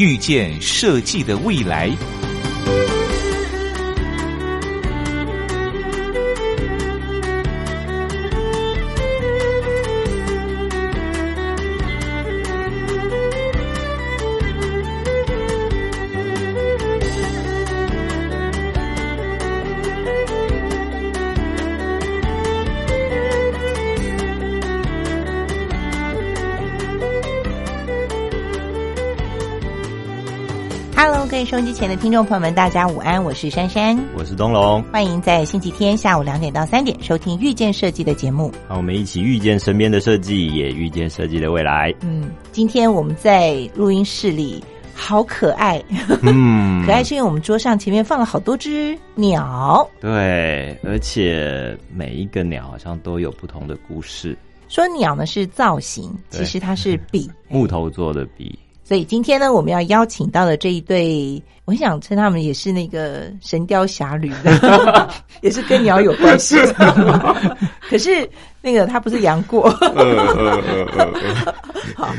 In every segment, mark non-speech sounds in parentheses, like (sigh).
遇见设计的未来。音机前的听众朋友们，大家午安，我是珊珊，我是东龙，欢迎在星期天下午两点到三点收听《遇见设计》的节目。好，我们一起遇见身边的设计，也遇见设计的未来。嗯，今天我们在录音室里，好可爱，嗯，(laughs) 可爱是因为我们桌上前面放了好多只鸟。对，而且每一个鸟好像都有不同的故事。说鸟呢是造型，其实它是笔，(laughs) 木头做的笔，所以今天呢，我们要邀请到的这一对，我很想称他们也是那个《神雕侠侣》的，(laughs) 也是跟鸟有关系。(laughs) 可是那个他不是杨过，呃呃呃呃呃，好，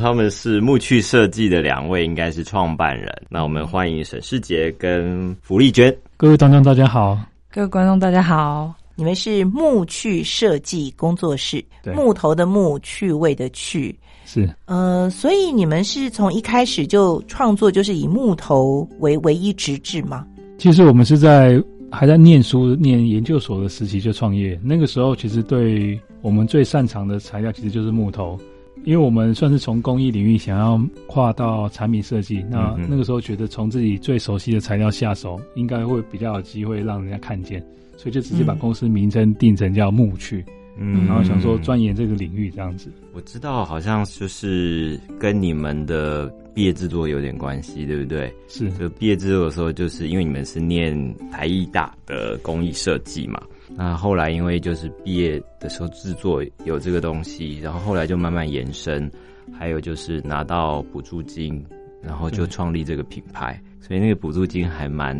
他们是木趣设计的两位，应该是创办人。那我们欢迎沈世杰跟福丽娟。各位观众大家好，各位观众大家好。你们是木趣设计工作室，木头的木，趣味的趣。是呃，所以你们是从一开始就创作，就是以木头为唯一直至吗？其实我们是在还在念书、念研究所的时期就创业。那个时候，其实对我们最擅长的材料其实就是木头，因为我们算是从工艺领域想要跨到产品设计。那那个时候觉得从自己最熟悉的材料下手，应该会比较有机会让人家看见，所以就直接把嗯公司名称定成叫木趣，嗯然后想说钻研这个领域这样子。我知道，好像就是跟你们的毕业制作有点关系，对不对？是就毕业制作的时候，就是因为你们是念台艺大的工艺设计嘛，那后来因为就是毕业的时候制作有这个东西，然后后来就慢慢延伸，还有就是拿到补助金，然后就创立这个品牌，所以那个补助金还蛮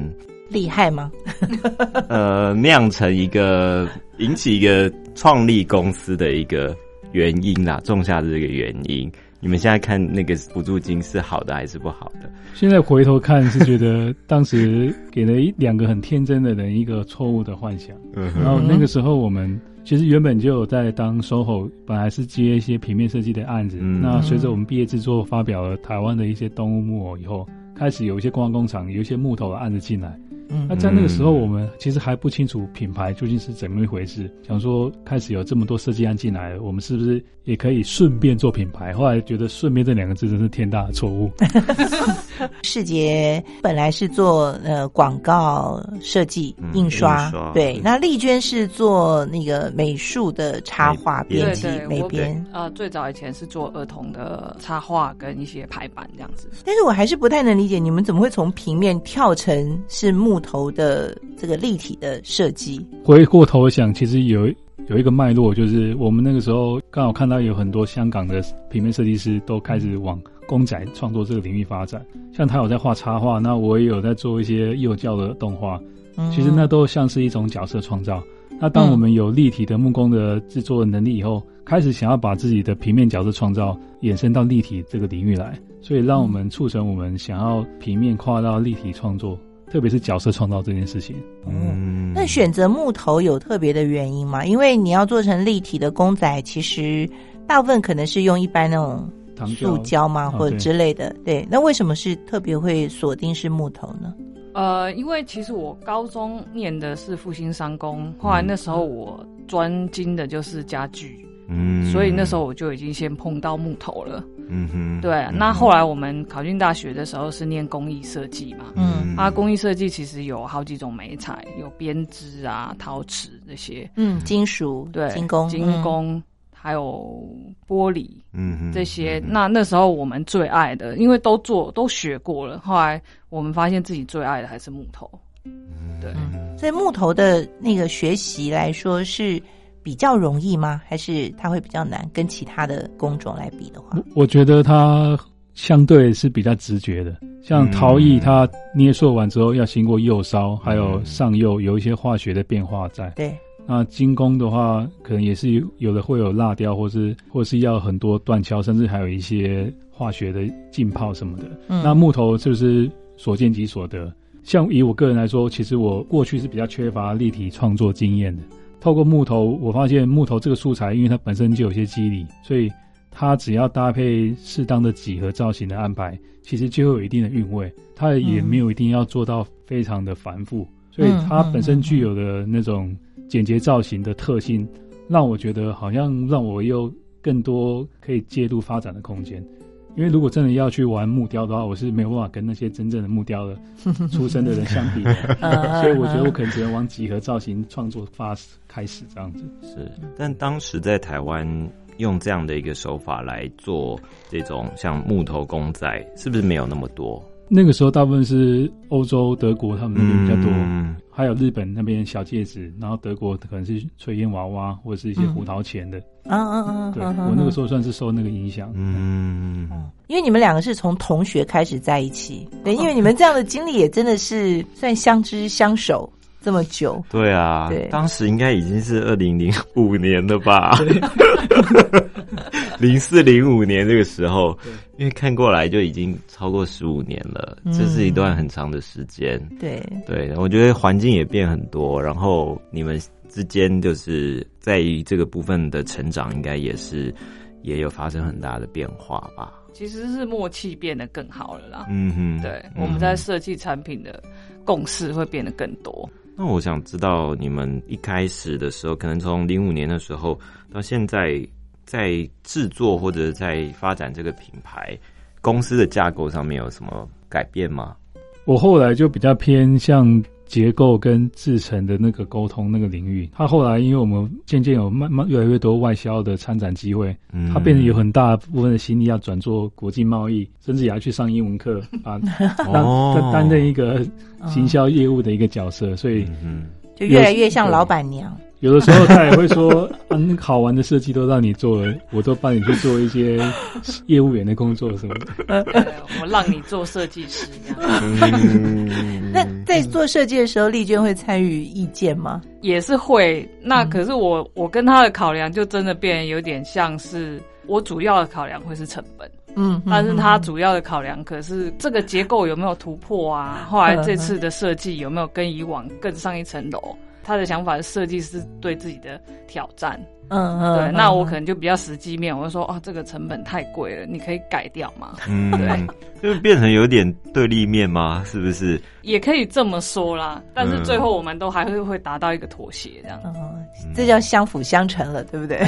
厉害吗？(laughs) 呃酿成一个引起一个创立公司的一个原因啦，种下的这个原因。你们现在看那个补助金是好的还是不好的？现在回头看是觉得当时给了一两个很天真的人一个错误的幻想。嗯然后那个时候我们其实原本就有在当 SOHO，本来是接一些平面设计的案子。嗯那随着我们毕业制作发表了台湾的一些动物木偶以后，开始有一些观光工厂有一些木头的案子进来。嗯那在那个时候，我们其实还不清楚品牌究竟是怎么一回事，想说开始有这么多设计案进来，我们是不是也可以顺便做品牌？后来觉得“顺便”这两个字真是天大的错误。(laughs) 世杰本来是做呃广告设计、嗯印刷，对对。那丽娟是做那个美术的插画编辑、美编。呃，最早以前是做儿童的插画跟一些排版这样子。但是我还是不太能理解，你们怎么会从平面跳成是木头的这个立体的设计？回过头想，其实有有一个脉络，就是我们那个时候刚好看到有很多香港的平面设计师都开始往公仔创作这个领域发展，像他有在画插画，那我也有在做一些幼教的动画，嗯其实那都像是一种角色创造。那当我们有立体的木工的制作能力以后，开始想要把自己的平面角色创造延伸到立体这个领域来，所以让我们促成我们想要平面跨到立体创作，特别是角色创造这件事情。嗯那选择木头有特别的原因吗？因为你要做成立体的公仔，其实大部分可能是用一般那种塑胶嘛，或者之类的。对，那为什么是特别会锁定是木头呢？呃，因为其实我高中念的是复兴商工，后来那时候我专精的就是家具，嗯所以那时候我就已经先碰到木头了。嗯哼，对，啊那后来我们考进大学的时候是念工艺设计嘛，嗯。啊，工艺设计其实有好几种媒材，有编织啊、陶瓷这些，嗯，金属、对，精工、精嗯。工，还还有玻璃嗯哼这些。嗯那那时候我们最爱的，因为都做都学过了，后来我们发现自己最爱的还是木头。对，所以木头的那个学习来说是比较容易吗？还是它会比较难？跟其他的工种来比的话，我觉得它相对是比较直觉的，像陶艺，它捏塑完之后要经过釉烧，还有上釉，有一些化学的变化在。对，那精工的话，可能也是有有的会有蜡雕，或是或是要很多断敲，甚至还有一些化学的浸泡什么的。嗯那木头就是所见即所得。像以我个人来说，其实我过去是比较缺乏立体创作经验的。透过木头，我发现木头这个素材，因为它本身就有些肌理，所以它只要搭配适当的几何造型的安排，其实就会有一定的韵味。它也没有一定要做到非常的繁复，所以它本身具有的那种简洁造型的特性，让我觉得好像让我有更多可以介入发展的空间。因为如果真的要去玩木雕的话，我是没有办法跟那些真正的木雕的 (laughs) 出身的人相比的，嗯所以我觉得我可能只能往几何造型创作发开始这样子。是，但当时在台湾用这样的一个手法来做这种像木头公仔，是不是没有那么多？那个时候大部分是欧洲、德国他们那边比较多，嗯。还有日本那边小戒指，然后德国可能是炊烟娃娃或者是一些胡桃钳的。嗯嗯嗯，对嗯我那个时候算是受那个影响。嗯，因为你们两个是从同学开始在一起，对，因为你们这样的经历也真的是算相知相守这么久，对啊，对当时应该已经是二零零五年了吧？零四零五年这个时候，因为看过来就已经超过十五年了，嗯这是一段很长的时间。对，对，我觉得环境也变很多，然后你们之间就是在于这个部分的成长，应该也是也有发生很大的变化吧。其实是默契变得更好了啦。嗯哼，对，嗯我们在设计产品的共识会变得更多。那我想知道你们一开始的时候，可能从零五年的时候到现在，在制作或者在发展这个品牌，公司的架构上面有什么改变吗？我后来就比较偏向结构跟制成的那个沟通那个领域。他后来因为我们渐渐有慢慢越来越多外销的参展机会，嗯他变得有很大部分的心力要转做国际贸易，甚至也要去上英文课 (laughs) 啊，哦担担任一个行销业务的一个角色。所以嗯就越来越像老板娘。有的时候他也会说，啊，(laughs) 那好玩的设计都让你做了，我都帮你去做一些业务员的工作什么的。我让你做设计师这样，嗯 (laughs) 那在做设计的时候，丽娟会参与意见吗？也是会。那可是我我跟他的考量就真的变得有点像是我主要的考量会是成本。嗯，但是他主要的考量可是这个结构有没有突破啊？后来这次的设计有没有跟以往更上一层楼？他的想法是设计师对自己的挑战。嗯嗯，对，那我可能就比较实际面，我就说啊，这个成本太贵了，你可以改掉吗？嗯，(laughs) 对，(laughs) 就变成有点对立面吗？是不是？也可以这么说啦。但是最后我们都还会会达到一个妥协，这样。嗯，这叫相辅相成了，对不对？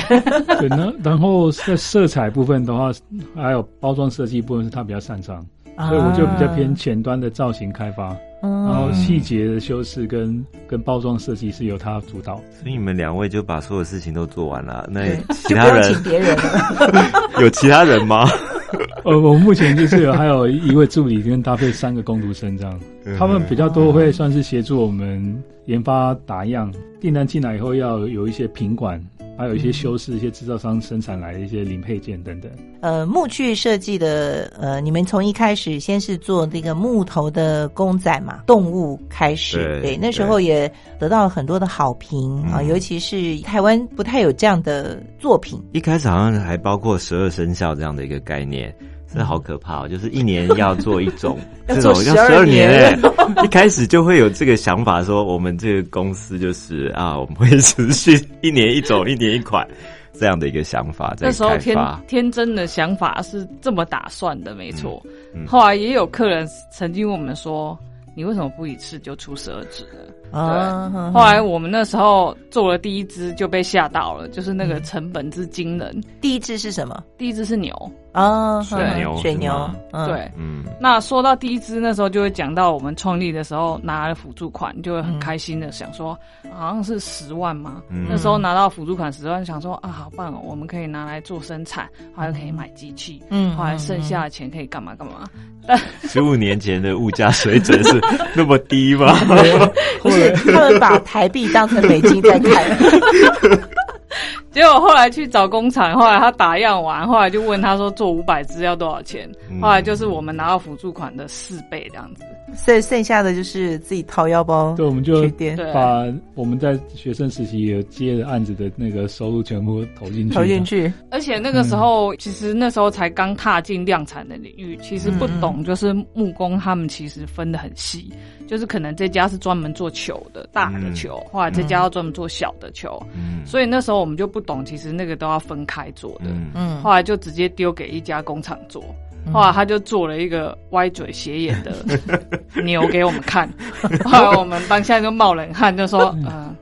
对，那然后在色彩部分的话，还有包装设计部分是他比较擅长，所以我就比较偏前端的造型开发，嗯然后细节的修饰跟跟包装设计是由他主导。所以你们两位就把所有事情都做完了，那其他人就不用请别人了。(laughs) 有其他人吗？(laughs) 呃，我目前就是有还有一位助理跟搭配三个工读生这样，他们比较多会算是协助我们研发打样，订单进来以后要有一些品管，还有一些修饰，一些制造商生产来的一些零配件等等。呃，木具设计的，呃，你们从一开始先是做那个木头的公仔嘛，动物开始，对那时候也得到了很多的好评啊、嗯尤其是台湾不太有这样的作品，一开始好像还包括十二生肖这样的一个概念，这好可怕哦！就是一年要做一种 (laughs) 要做这种要十二年年哎，一开始就会有这个想法，说我们这个公司就是啊，我们会持续一年一种，一年一款这样的一个想法在那时候天。天真的想法是这么打算的，没错。嗯后来也有客人曾经问我们说：“你为什么不一次就出十二只呢？啊，哼后来我们那时候做了第一只就被吓到了，就是那个成本之惊人。第一只是什么？第一只是牛，啊，水哼牛水牛对。嗯，那说到第一支，那时候就会讲到我们创立的时候拿了辅助款，就会很开心的想说，好像是十万嘛。嗯那时候拿到辅助款十万，想说啊，好棒哦，我们可以拿来做生产，后来可以买机器，嗯后来剩下的钱可以干嘛干嘛。十五年前的物价水准是那么低吗？(laughs) 不是他们把台币当成美金在看，(laughs) (laughs) (laughs) 结果后来去找工厂，后来他打样完，后来就问他说做五百只要多少钱？嗯。后来就是我们拿到辅助款的四倍这样子。所以剩下的就是自己掏腰包对，我们就对。把我们在学生时期有接的案子的那个收入全部投进去，投进。去，而且那个时候，其实那时候才刚踏进量产的领域，其实不懂，就是木工他们其实分的很细，就是可能这家是专门做球的大的球，后来这家要专门做小的球，嗯。所以那时候我们就不懂，其实那个都要分开做的。嗯。嗯，后来就直接丢给一家工厂做，后来他就做了一个歪嘴斜眼的 (laughs) 牛给我们看，(laughs) 后来我们当下就冒冷汗，就说：“嗯、啊。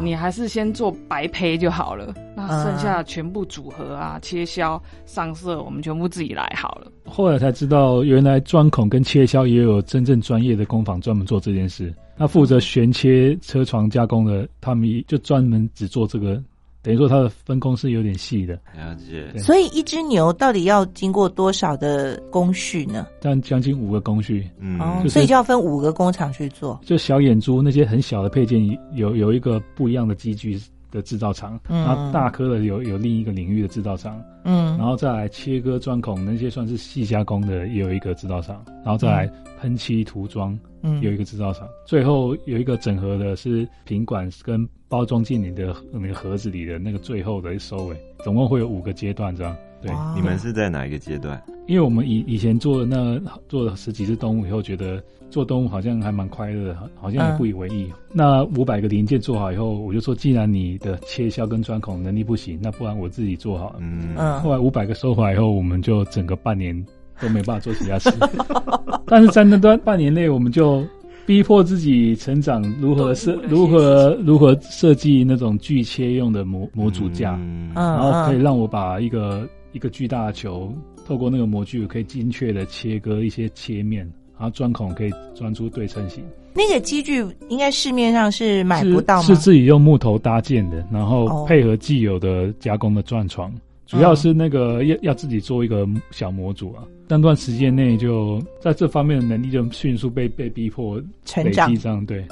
你还是先做白胚就好了，那剩下全部组合啊、切削、上色，我们全部自己来好了。后来才知道，原来钻孔跟切削也有真正专业的工坊专门做这件事。那负责旋切车床加工的，他们就专门只做这个，等于说它的分工是有点细的，了解。所以一只牛到底要经过多少的工序呢？但将近五个工序。嗯哦，就是所以就要分五个工厂去做。就小眼珠那些很小的配件，有有一个不一样的机具的制造厂，嗯。然后大颗的有有另一个领域的制造厂，嗯。然后再来切割钻孔那些算是细加工的，也有一个制造厂，然后再来喷漆涂装嗯。有一个制造厂，最后有一个整合的是品管跟包装进你的那个盒子里的那个最后的收尾，总共会有五个阶段这样。对，你们是在哪一个阶段？因为我们以以前做的那做了十几只动物以后，觉得做动物好像还蛮快乐的，好好像也不以为意。那五百个零件做好以后，我就说，既然你的切削跟钻孔能力不行，那不然我自己做好了。嗯嗯后来五百个收回来以后，我们就整个半年都没办法做其他事。(laughs) 但是在那段半年内，我们就逼迫自己成长，(laughs) 如何设如何如何设计那种锯切用的模模组架，然后可以让我把一个一个巨大的球，透过那个模具可以精确的切割一些切面，然后钻孔可以钻出对称型。那个机具应该市面上是买不到吗？是是自己用木头搭建的，然哦后配合既有的加工的钻床，主要是那个要要自己做一个小模组啊。那段时间内就在这方面的能力就迅速被被逼迫成长对，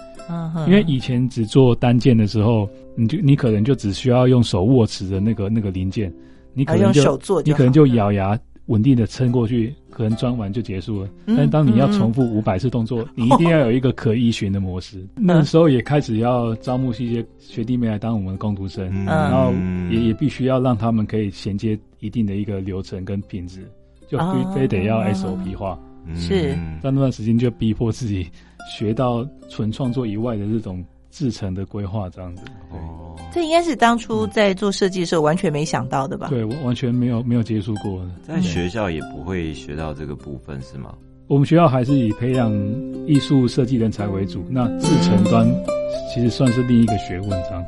因为以前只做单件的时候，你就你可能就只需要用手握持的那个那个零件，你可能就手就你可能就咬牙稳定的撑过去，可能装完就结束了。嗯但是当你要嗯重复五百次动作，你一定 (laughs) 要有一个可依循的模式。那时候也开始要招募一些学弟妹来当我们的工读生，嗯然后也也必须要让他们可以衔接一定的一个流程跟品质，就啊非非得要 SOP 化。是在那段时间就逼迫自己学到纯创作以外的这种制成的规划，这样子。哦，这应该是当初在做设计的时候完全没想到的吧？对，我完全没有没有接触过的。在学校也不会学到这个部分是吗？我们学校还是以培养艺术设计人才为主，那制成端其实算是另一个学问，这样。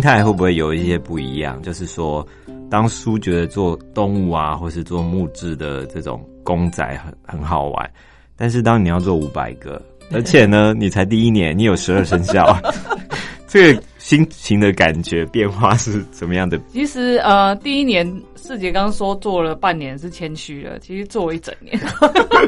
心态会不会有一些不一样？就是说，当初觉得做动物啊，或是做木质的这种公仔很很好玩，但是当你要做五百个，(laughs) 而且呢，你才第一年，你有十二生肖，(laughs) 这个心情的感觉变化是怎么样的？其实呃，第一年四姐刚说做了半年是谦虚了，其实做了一整年。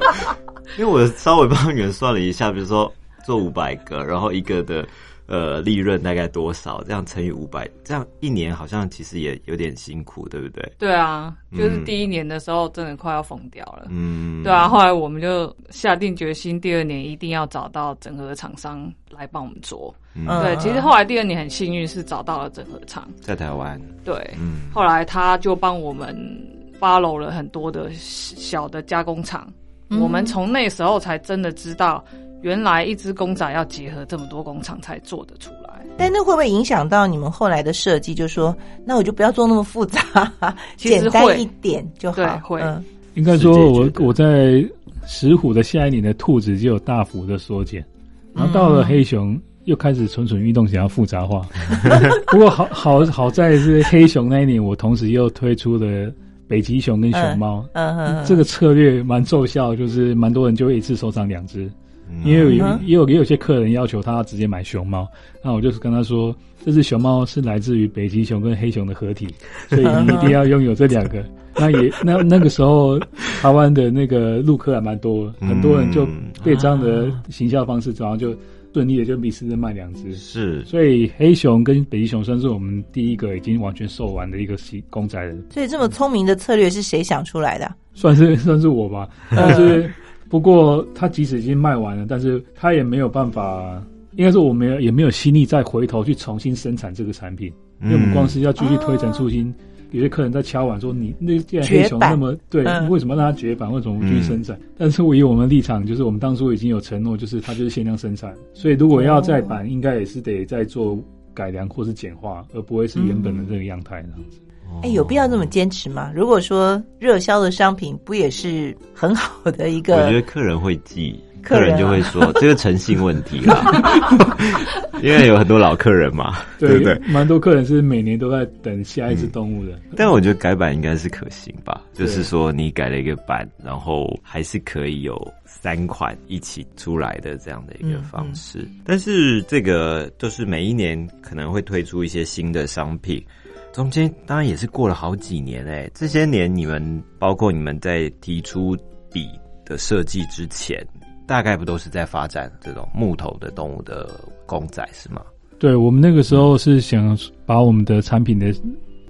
(laughs) 因为我稍微帮你们算了一下，比如说做五百个，然后一个的呃利润大概多少，这样乘以五百，这样一年好像其实也有点辛苦，对不对？对啊，就是第一年的时候真的快要疯掉了。嗯，对啊，后来我们就下定决心，第二年一定要找到整合厂商来帮我们做。嗯。对，其实后来第二年很幸运是找到了整合厂，在台湾，对，嗯。后来他就帮我们 follow 了很多的小的加工厂，嗯。我们从那时候才真的知道，原来一只公仔要结合这么多工厂才做得出来。但那会不会影响到你们后来的设计？就说那我就不要做那么复杂，(laughs) 其实会简单一点就好。对会嗯应该说我我在石虎的下一年的兔子就有大幅的缩减，然后到了黑熊又开始蠢蠢欲动，想要复杂化。(laughs) 不过好好好在是黑熊那一年，我同时又推出了北极熊跟熊猫，嗯嗯，这个策略蛮奏效，就是蛮多人就会一次收藏两只。嗯。因为有也有也有些客人要求他直接买熊猫，那我就是跟他说，这只熊猫是来自于北极熊跟黑熊的合体，所以你一定要拥有这两个。(laughs) 那也那那个时候，台湾的那个陆客还蛮多，很多人就被这样的行销方式，然后就顺利的就一次就卖两只。是。所以黑熊跟北极熊算是我们第一个已经完全售完的一个西公仔了，所以这么聪明的策略是谁想出来的啊？算是算是我吧。但是不过他即使已经卖完了，但是他也没有办法，应该是我没有也没有心力再回头去重新生产这个产品，因为我们光是要继续推陈出新。有些客人在敲碗说：“你那既然黑熊那么对，嗯为什么让它绝版？为什么不继续生产？”但是我以我们的立场，就是我们当初已经有承诺，就是它就是限量生产，所以如果要再版，应该也是得再做改良或是简化，而不会是原本的这个样态这样子。哎，有必要这么坚持吗？如果说热销的商品，不也是很好的一个我觉？得客人会记，客人啊客人就会说这个诚信问题啦，(laughs) 因为有很多老客人嘛，对不对？蛮多客人是每年都在等下一只动物的。但我觉得改版应该是可行吧，就是说你改了一个版，然后还是可以有三款一起出来的这样的一个方式。但是这个就是每一年可能会推出一些新的商品，中间当然也是过了好几年哎、这些年你们包括你们在提出笔的设计之前，大概不都是在发展这种木头的动物的公仔是吗？对我们那个时候是想把我们的产品的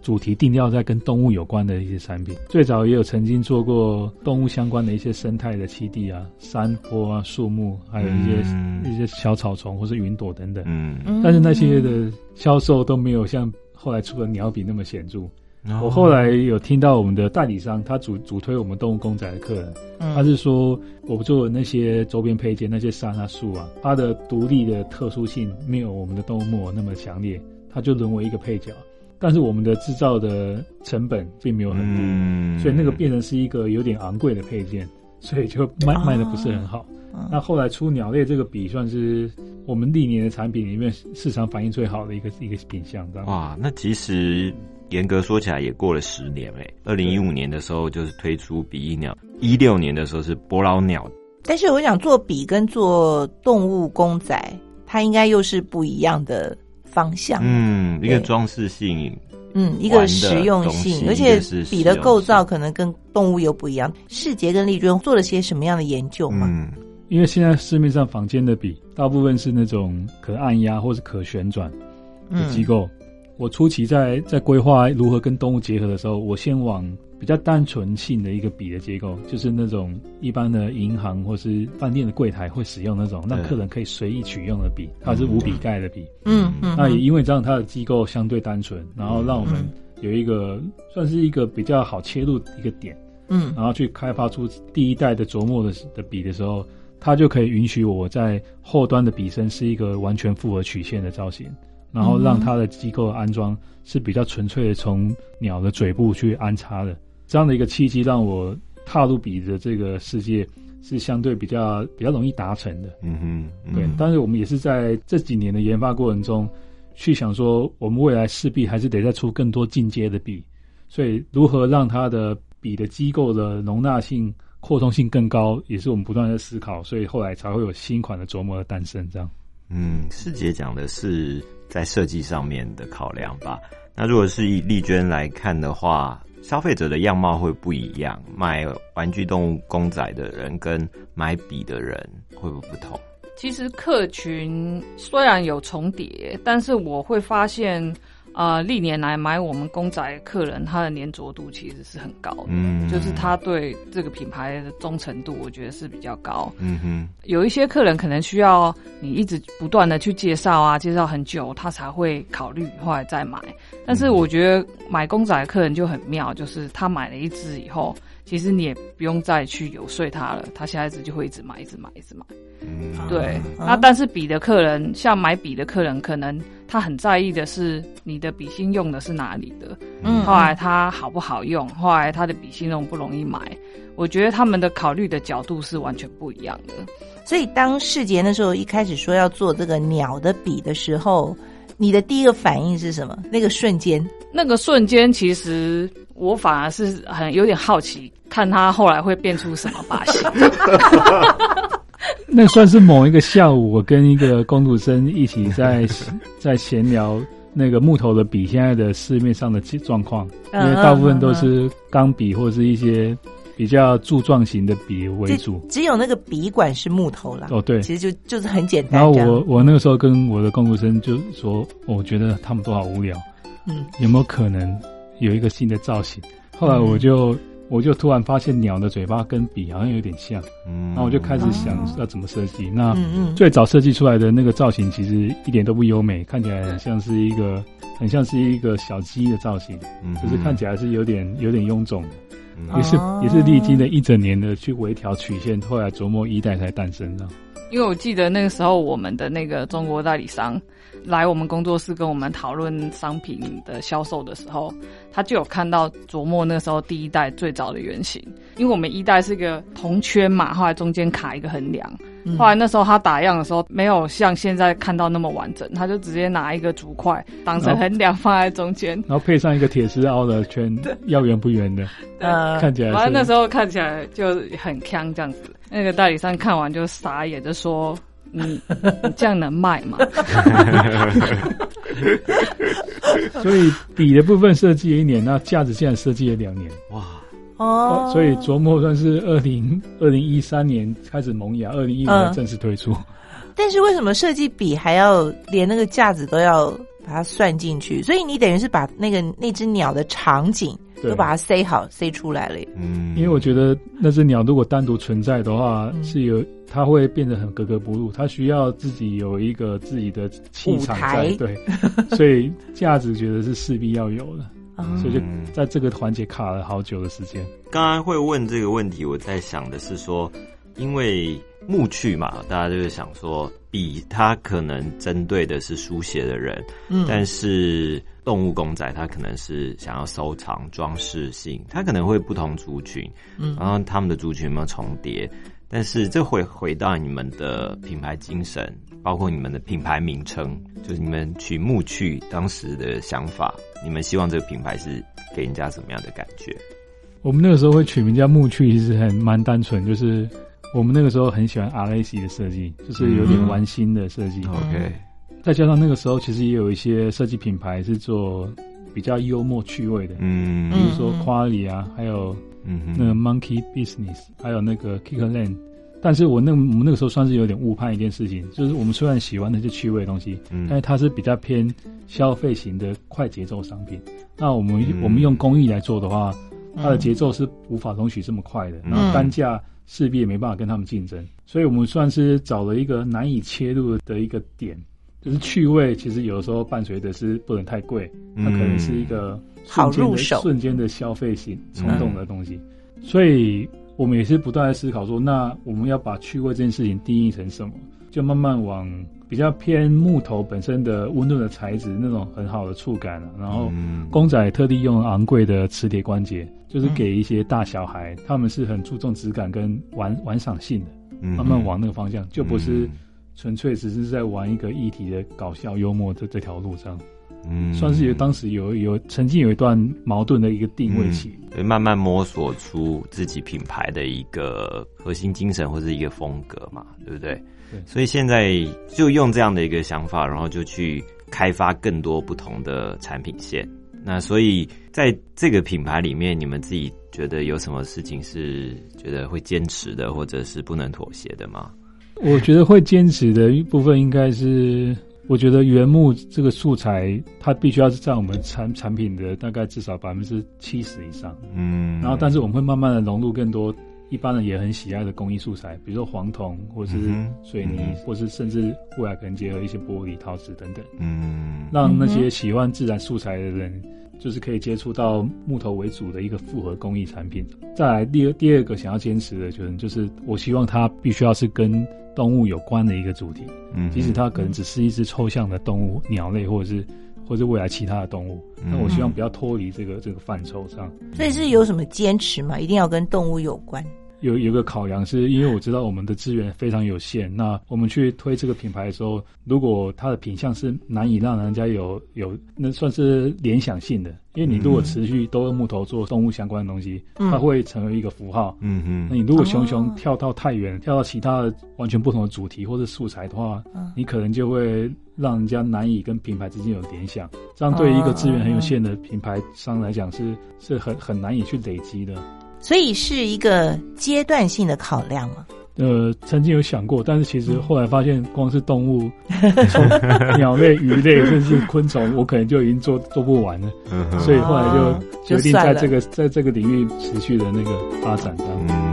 主题定调在跟动物有关的一些产品。最早也有曾经做过动物相关的一些生态的栖地啊、山坡啊、树木，还有一些、嗯一些小草丛或是云朵等等。嗯，但是那些的销售都没有像后来出的鸟比那么显著。哦我后来有听到我们的代理商，他主主推我们动物公仔的客人，嗯他是说我们做的那些周边配件，那些山啊树啊，它的独立的特殊性没有我们的动物木偶那么强烈，它就沦为一个配角。但是我们的制造的成本并没有很低，嗯所以那个变成是一个有点昂贵的配件，所以就卖卖的不是很好。嗯那后来出鸟类这个笔，算是我们历年的产品里面市场反应最好的一个一个品相，这样。哇，那其实严格说起来也过了十年诶。二零一五年的时候就是推出比翼鸟，一六年的时候是伯劳鸟，但是我想做笔跟做动物公仔，它应该又是不一样的方向。嗯，一个对装饰性，嗯，一个实用性，而且笔的构造可能跟动物又不一样。世杰跟丽娟做了些什么样的研究吗？嗯因为现在市面上坊间的笔，大部分是那种可按压或是可旋转的机嗯构。我初期在在规划如何跟动物结合的时候，我先往比较单纯性的一个笔的结构，就是那种一般的银行或是饭店的柜台会使用那种让客人可以随意取用的笔，它是无笔盖的笔。嗯嗯，那也因为这样，它的机构相对单纯，然后让我们嗯有一个算是一个比较好切入一个点。嗯然后去开发出第一代的琢磨的的笔的时候，它就可以允许我在后端的笔身是一个完全复合曲线的造型，然后让它的机构的安装是比较纯粹的从鸟的嘴部去安插的。这样的一个契机，让我踏入笔的这个世界是相对比较比较容易达成的。嗯哼，嗯对，但是我们也是在这几年的研发过程中，去想说，我们未来势必还是得再出更多进阶的笔，所以如何让它的笔的机构的容纳性、扩充性更高，也是我们不断地在思考，所以后来才会有新款的琢磨的诞生。这样，嗯，师姐讲的是在设计上面的考量吧？那如果是以丽娟来看的话，消费者的样貌会不一样，买玩具动物公仔的人跟买笔的人会不会不同？其实客群虽然有重叠，但是我会发现。啊，历年来买我们公仔客人，他的粘着度其实是很高的，嗯，就是他对这个品牌的忠诚度，我觉得是比较高。嗯哼，有一些客人可能需要你一直不断的去介绍啊，介绍很久，他才会考虑后来再买。但是我觉得买公仔的客人就很妙，就是他买了一只以后。其实你也不用再去游说他了，他下一次就会一直买，一直买，一直买。嗯，对。那但是笔的客人，像买笔的客人，可能他很在意的是你的笔芯用的是哪里的，嗯，后来它好不好用，后来他的笔芯容不容易买。我觉得他们的考虑的角度是完全不一样的。所以当世杰那时候一开始说要做这个鸟的笔的时候，你的第一个反应是什么？那个瞬间，那个瞬间其实。我反而是很有点好奇，看他后来会变出什么把戏。(laughs) 那算是某一个下午，我跟一个工读生一起在在闲聊那个木头的笔现在的市面上的状况，因为大部分都是钢笔或者是一些比较柱状型的笔为主，只有那个笔管是木头啦。哦，对，其实就就是很简单。然后我我那个时候跟我的工读生就说，我觉得他们都好无聊，嗯，有没有可能？有一个新的造型，后来我就我就突然发现鸟的嘴巴跟笔好像有点像，嗯，那我就开始想要怎么设计。那最早设计出来的那个造型其实一点都不优美，看起来很像是一个很像是一个小鸡的造型，嗯，就是看起来是有点有点臃肿，也是也是历经了一整年的去微调曲线，后来琢磨一代才诞生的。因为我记得那个时候我们的那个中国代理商。来我们工作室跟我们讨论商品的销售的时候，他就有看到琢磨那时候第一代最早的原型，因为我们一代是一个铜圈嘛，后来中间卡一个横梁，后来那时候他打样的时候没有像现在看到那么完整，他就直接拿一个竹块当成横梁放在中间，然后配上一个铁丝凹的圈，要圆不圆的，呃，看起来，反正那时候看起来就很锵这样子。那个代理商看完就傻眼，就说。你你这样能卖吗？(laughs) 所以笔的部分设计一年，那架子现在设计了两年，哇哦！所以琢磨算是二零二零一三年开始萌芽，二零一五年正式推出。但是为什么设计笔还要连那个架子都要把它算进去？所以你等于是把那个那只鸟的场景。都把它塞好，塞出来了。嗯，因为我觉得那只鸟如果单独存在的话，是有它会变得很格格不入。它需要自己有一个自己的气场在，对，(laughs) 所以价值觉得是势必要有的。所以就在这个环节卡了好久的时间。刚刚会问这个问题，我在想的是说，因为木趣嘛，大家就是想说，笔它可能针对的是书写的人，嗯，但是。动物公仔，它可能是想要收藏装饰性，它可能会不同族群，嗯，然后他们的族群有没有重叠？但是这会回到你们的品牌精神，包括你们的品牌名称，就是你们取木趣当时的想法，你们希望这个品牌是给人家什么样的感觉？我们那个时候会取名叫木趣，其实很蛮单纯，就是我们那个时候很喜欢 R A C 的设计，就是有点玩心的设计。OK。再加上那个时候，其实也有一些设计品牌是做比较幽默趣味的，嗯，比如说 Quali 啊，还有那个 Monkey Business，还有那个 Kickerland。但是我那我们那个时候算是有点误判一件事情，就是我们虽然喜欢那些趣味的东西，嗯，但是它是比较偏消费型的快节奏商品。那我们我们用工艺来做的话，它的节奏是无法容许这么快的，然后单价势必也没办法跟他们竞争。所以我们算是找了一个难以切入的一个点。就是趣味，其实有的时候伴随的是不能太贵，它可能是一个好入手、瞬间的消费性冲动的东西。所以我们也是不断在思考说，那我们要把趣味这件事情定义成什么？就慢慢往比较偏木头本身的温润的材质，那种很好的触感然后公仔特地用昂贵的磁铁关节，就是给一些大小孩，他们是很注重质感跟玩玩赏性的，慢慢往那个方向，就不是。纯粹只是在玩一个议题的搞笑幽默的这条路上，嗯，算是有当时有有曾经有一段矛盾的一个定位期，对，慢慢摸索出自己品牌的一个核心精神或是一个风格嘛，对不对？所以现在就用这样的一个想法，然后就去开发更多不同的产品线。那所以在这个品牌里面，你们自己觉得有什么事情是觉得会坚持的，或者是不能妥协的吗？我觉得会坚持的一部分应该是，我觉得原木这个素材，它必须要是占我们产产品的大概至少百分之七十以上。嗯，然后，但是我们会慢慢的融入更多一般人也很喜爱的工艺素材，比如说黄铜，或是水泥，嗯或是甚至未来可能结合一些玻璃、陶瓷等等，嗯让那些喜欢自然素材的人，就是可以接触到木头为主的一个复合工艺产品。再来，第二第二个想要坚持的，就是就是我希望它必须要是跟动物有关的一个主题，嗯即使它可能只是一只抽象的动物，鸟类或者是或者未来其他的动物，那我希望不要脱离这个这个范畴上。所以是有什么坚持吗？一定要跟动物有关？有有个考量是，因为我知道我们的资源非常有限，那我们去推这个品牌的时候，如果它的品相是难以让人家有有那算是联想性的，因为你如果持续都用木头做动物相关的东西，嗯它会成为一个符号。嗯嗯那你如果熊熊哦跳到太远，跳到其他的完全不同的主题或者素材的话，嗯你可能就会让人家难以跟品牌之间有联想，这样对于一个资源很有限的品牌商来讲是是很很难以去累积的。所以是一个阶段性的考量嘛？呃，曾经有想过，但是其实后来发现，光是动物、从 (laughs) 鸟类、鱼类，甚至昆虫，我可能就已经做做不完了，所以后来哦就决定在这个在这个领域持续的那个发展当中。嗯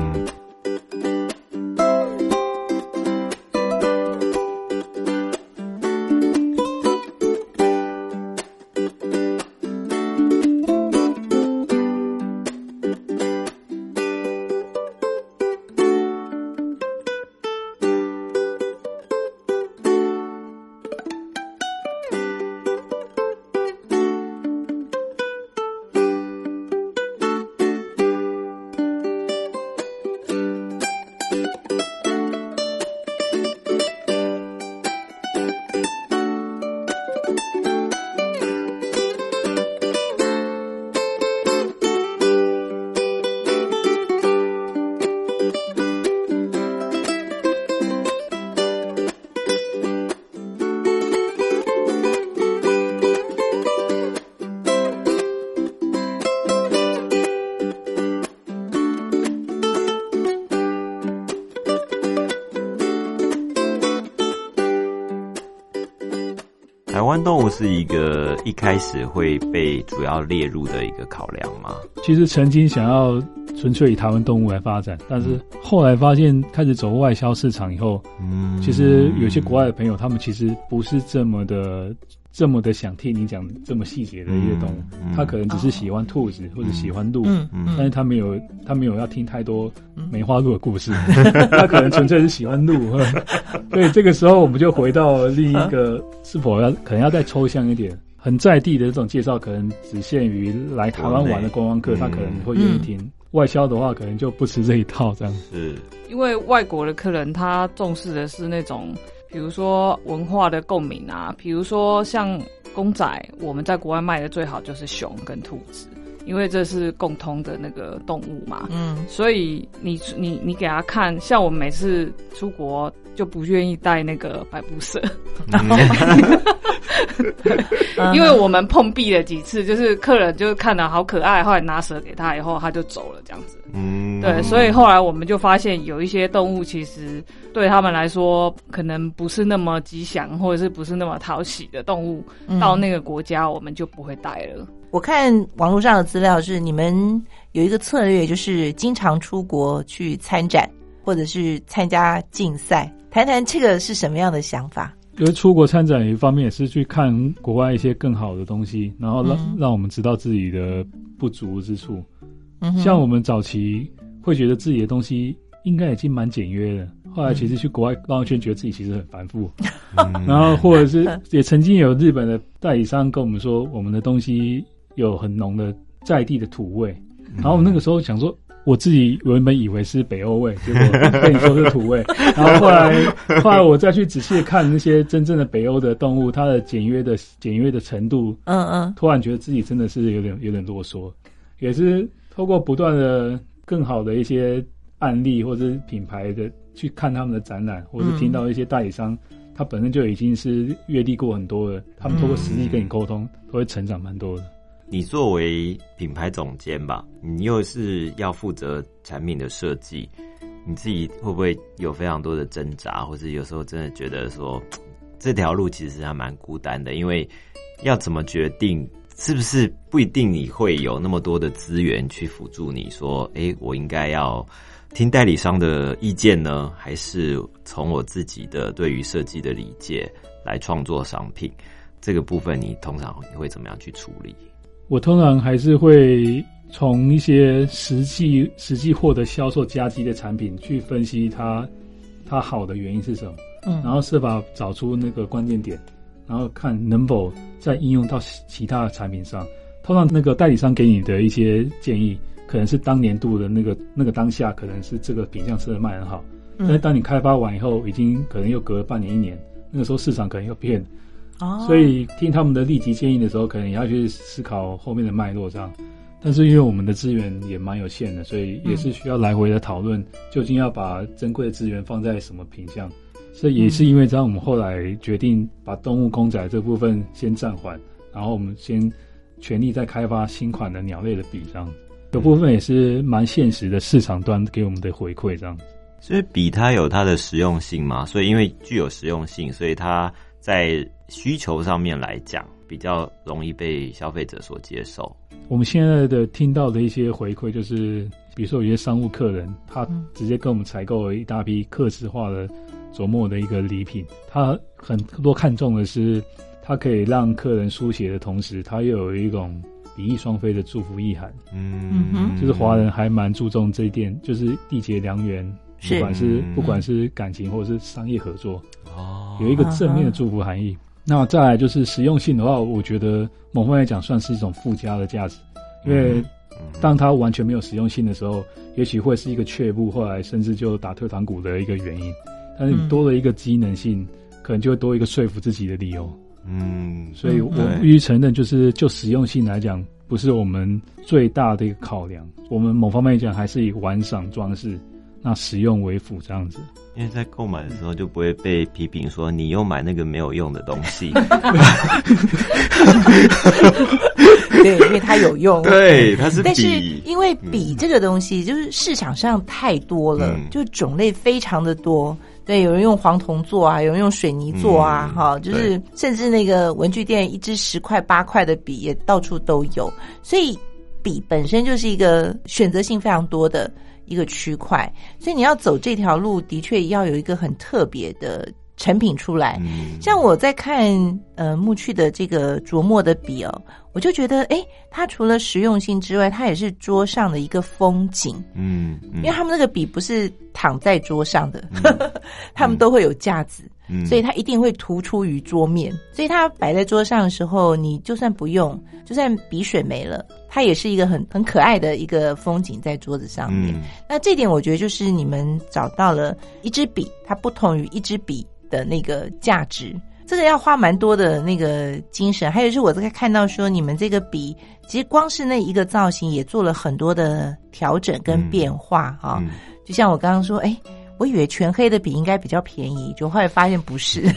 动物是一个一开始会被主要列入的一个考量吗？其实曾经想要纯粹以台湾动物来发展，但是后来发现开始走外销市场以后，其实有些国外的朋友，他们其实不是这么的。这么的想听你讲这么细节的一个动物，嗯他可能只是喜欢兔子、或者喜欢鹿，但是他没有他没有要听太多梅花鹿的故事，(laughs) 他可能纯粹是喜欢鹿。(laughs) 所以这个时候我们就回到另一个，是否要可能要再抽象一点，很在地的这种介绍，可能只限于来台湾玩的观光客，嗯他可能会愿意听。外销的话，可能就不吃这一套这样。是因为外国的客人他重视的是那种，比如说文化的共鸣啊，比如说像公仔，我们在国外卖的最好就是熊跟兔子，因为这是共通的那个动物嘛。嗯所以你你你给他看，像我们每次出国就不愿意带那个百步蛇，嗯 (laughs) (laughs) (laughs) (laughs) 因为我们碰壁了几次，就是客人就是看了好可爱，后来拿蛇给他以后他就走了这样子。嗯对，所以后来我们就发现有一些动物其实对他们来说可能不是那么吉祥，或者是不是那么讨喜的动物，嗯到那个国家我们就不会带了。我看网络上的资料是，你们有一个策略，就是经常出国去参展，或者是参加竞赛。谈谈这个是什么样的想法？因为出国参展一方面也是去看国外一些更好的东西，然后让、嗯让我们知道自己的不足之处。嗯像我们早期会觉得自己的东西应该已经蛮简约的，后来其实去国外绕一圈，觉得自己其实很繁复。嗯 (laughs) 然后或者是 (laughs) 也曾经有日本的代理商跟我们说，我们的东西有很浓的在地的土味。然后我们那个时候想说，我自己原本以为是北欧味，结果 (laughs) 被你说是土味。然后后来 (laughs) 后来我再去仔细地看那些真正的北欧的动物，它的简约的简约的程度，嗯嗯突然觉得自己真的是有点有点啰嗦，也是透过不断的更好的一些案例或者是品牌的去看他们的展览，或者是听到一些代理商，他本身就已经是阅历过很多了，他们通过实际跟你沟通，都会成长蛮多的。你作为品牌总监吧，你又是要负责产品的设计，你自己会不会有非常多的挣扎，或者有时候真的觉得说 (tsk) 这条路其实还蛮孤单的，因为要怎么决定，是不是不一定你会有那么多的资源去辅助你说，诶，我应该要听代理商的意见呢，还是从我自己的对于设计的理解来创作商品？这个部分你通常你会怎么样去处理？我通常还是会从一些实际实际获得销售加急的产品去分析它它好的原因是什么，嗯然后设法找出那个关键点，然后看能否再应用到其其他的产品上。通常那个代理商给你的一些建议，可能是当年度的那个那个当下，可能是这个品相吃的卖很好，但是当你开发完以后，已经可能又隔了半年一年，那个时候市场可能又变了。哦，所以听他们的立即建议的时候，可能也要去思考后面的脉络这样。但是因为我们的资源也蛮有限的，所以也是需要来回的讨论，究竟要把珍贵的资源放在什么品相。所以也是因为这样，我们后来决定把动物公仔这部分先暂缓，然后我们先全力在开发新款的鸟类的笔这样。有部分也是蛮现实的市场端给我们的回馈这样。所以笔它有它的实用性嘛，所以因为具有实用性，所以它在需求上面来讲比较容易被消费者所接受。我们现在的听到的一些回馈，就是比如说有些商务客人，他直接跟我们采购了一大批刻字化的琢磨的一个礼品，他很多看重的是，他可以让客人书写的同时，他又有一种比翼双飞的祝福意涵。嗯就是华人还蛮注重这一点，就是缔结良缘，不管是嗯不管是感情或者是商业合作，哦有一个正面的祝福含义。那再来就是实用性的话，我觉得某方面来讲算是一种附加的价值，因为当它完全没有实用性的时候，也许会是一个却步，后来甚至就打退堂鼓的一个原因。但是你多了一个机能性，可能就会多一个说服自己的理由。嗯，所以我必须承认，就是就实用性来讲，不是我们最大的一个考量。我们某方面来讲，还是以玩赏装饰，那使用为辅这样子。因为在购买的时候就不会被批评说你又买那个没有用的东西。(laughs) (laughs) (laughs) 对，因为它有用。对，它是但是，因为笔这个东西，就是市场上太多了，嗯就种类非常的多。对，有人用黄铜做啊，有人用水泥做啊，嗯哈、就是甚至那个文具店一支十块八块的笔也到处都有，所以笔本身就是一个选择性非常多的一个区块，所以你要走这条路，的确要有一个很特别的成品出来。嗯。像我在看呃木趣的这个琢磨的笔哦，我就觉得诶，它除了实用性之外，它也是桌上的一个风景。嗯，因为他们那个笔不是躺在桌上的，(laughs) 他们都会有架子，嗯所以它一定会突出于桌面。所以它摆在桌上的时候，你就算不用，就算笔水没了，它也是一个很很可爱的一个风景在桌子上面。嗯那这点我觉得就是你们找到了一支笔，它不同于一支笔的那个价值。这个要花蛮多的那个精神，还有是我在看到说你们这个笔，其实光是那一个造型也做了很多的调整跟变化哈、嗯就像我刚刚说，哎，我以为全黑的笔应该比较便宜，就后来发现不是。(laughs)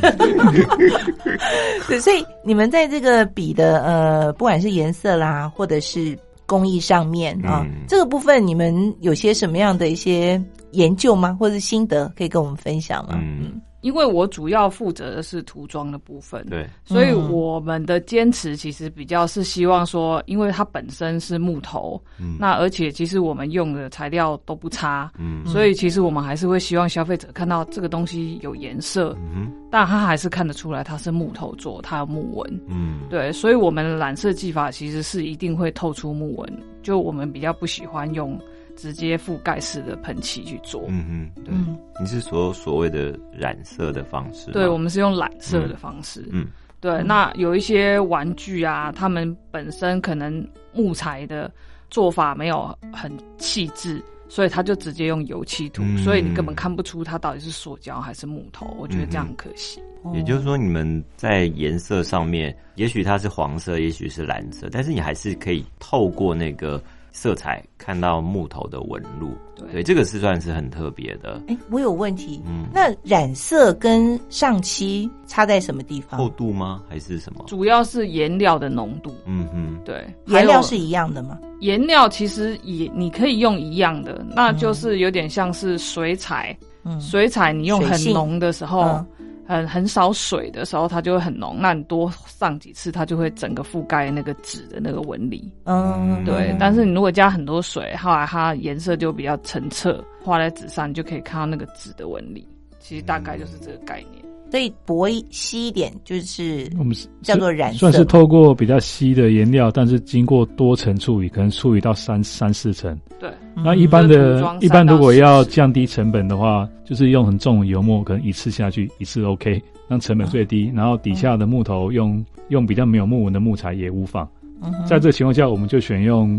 对，所以你们在这个笔的呃，不管是颜色啦，或者是工艺上面啊，嗯这个部分你们有些什么样的一些研究吗？或者是心得可以跟我们分享吗？嗯，因为我主要负责的是涂装的部分，对，所以嗯我们的坚持其实比较是希望说，因为它本身是木头，嗯。那而且其实我们用的材料都不差，嗯。所以其实我们还是会希望消费者看到这个东西有颜色，嗯但他还是看得出来它是木头做，它有木纹。嗯，对，所以我们的染色技法其实是一定会透出木纹，就我们比较不喜欢用直接覆盖式的喷漆去做。嗯嗯，对，嗯你是说所谓的染色的方式吗？对，我们是用染色的方式。嗯对，那有一些玩具啊，他们本身可能木材的做法没有很细致，所以他就直接用油漆涂，嗯所以你根本看不出它到底是塑胶还是木头。我觉得这样很可惜。也就是说，你们在颜色上面，也许它是黄色，也许是蓝色，但是你还是可以透过那个色彩看到木头的纹路。对对，这个是算是很特别的。哎，我有问题。嗯，那染色跟上漆差在什么地方？厚度吗？还是什么？主要是颜料的浓度。嗯哼，对，颜料是一样的吗？颜料其实也你可以用一样的，那就是有点像是水彩。嗯，水彩你用很浓的时候，嗯很很少水的时候，它就会很浓。那你多上几次，它就会整个覆盖那个纸的那个纹理。嗯，对，但是你如果加很多水，后来它颜色就比较澄澈，画在纸上，你就可以看到那个纸的纹理。其实大概就是这个概念。所以薄一稀一点就是我们是叫做染色算是透过比较稀的颜料，但是经过多层处理，可能处理到三三四层。对，那一般的装，一般如果要降低成本的话，就是用很重的油墨，可能一次下去一次 OK，让成本最低。然后底下的木头用用比较没有木纹的木材也无妨。嗯在这个情况下，我们就选用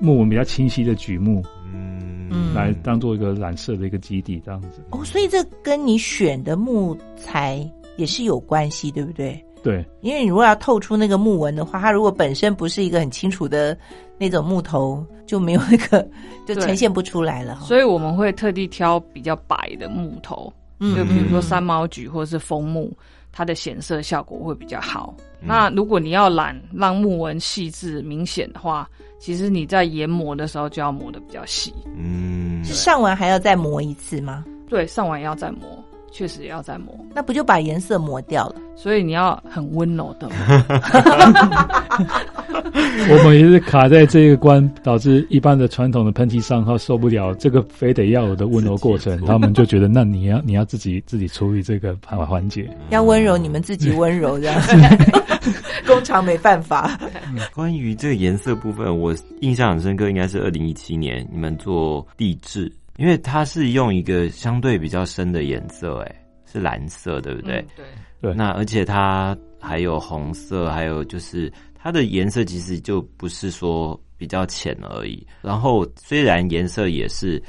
木纹比较清晰的榉木来当做一个染色的一个基地，这样子。哦，所以这跟你选的木材也是有关系，对不对？对，因为你如果要透出那个木纹的话，它如果本身不是一个很清楚的那种木头，就没有那个 (laughs) 就呈现不出来了。所以我们会特地挑比较白的木头，嗯就比如说嗯三毛榉或者是枫木，它的显色效果会比较好。嗯那如果你要染让木纹细致明显的话，其实你在研磨的时候就要磨的比较细。嗯是上完还要再磨一次吗？对，上完也要再磨，确实也要再磨，那不就把颜色磨掉了？所以你要很温柔的。(laughs) 我们也是卡在这个关，导致一般的传统的喷漆商号受不了这个非得要有的温柔过程，他们就觉得那你要你要自己自己处理这个环环节。(laughs) 要温柔，你们自己温柔这样。(laughs) 工厂没办法。关于这个颜色部分，我印象很深刻，应该是二零一七年你们做地质，因为它是用一个相对比较深的颜色，哎，是蓝色，对不对？嗯对，对那而且它还有红色，还有就是它的颜色其实就不是说比较浅而已。然后虽然颜色也是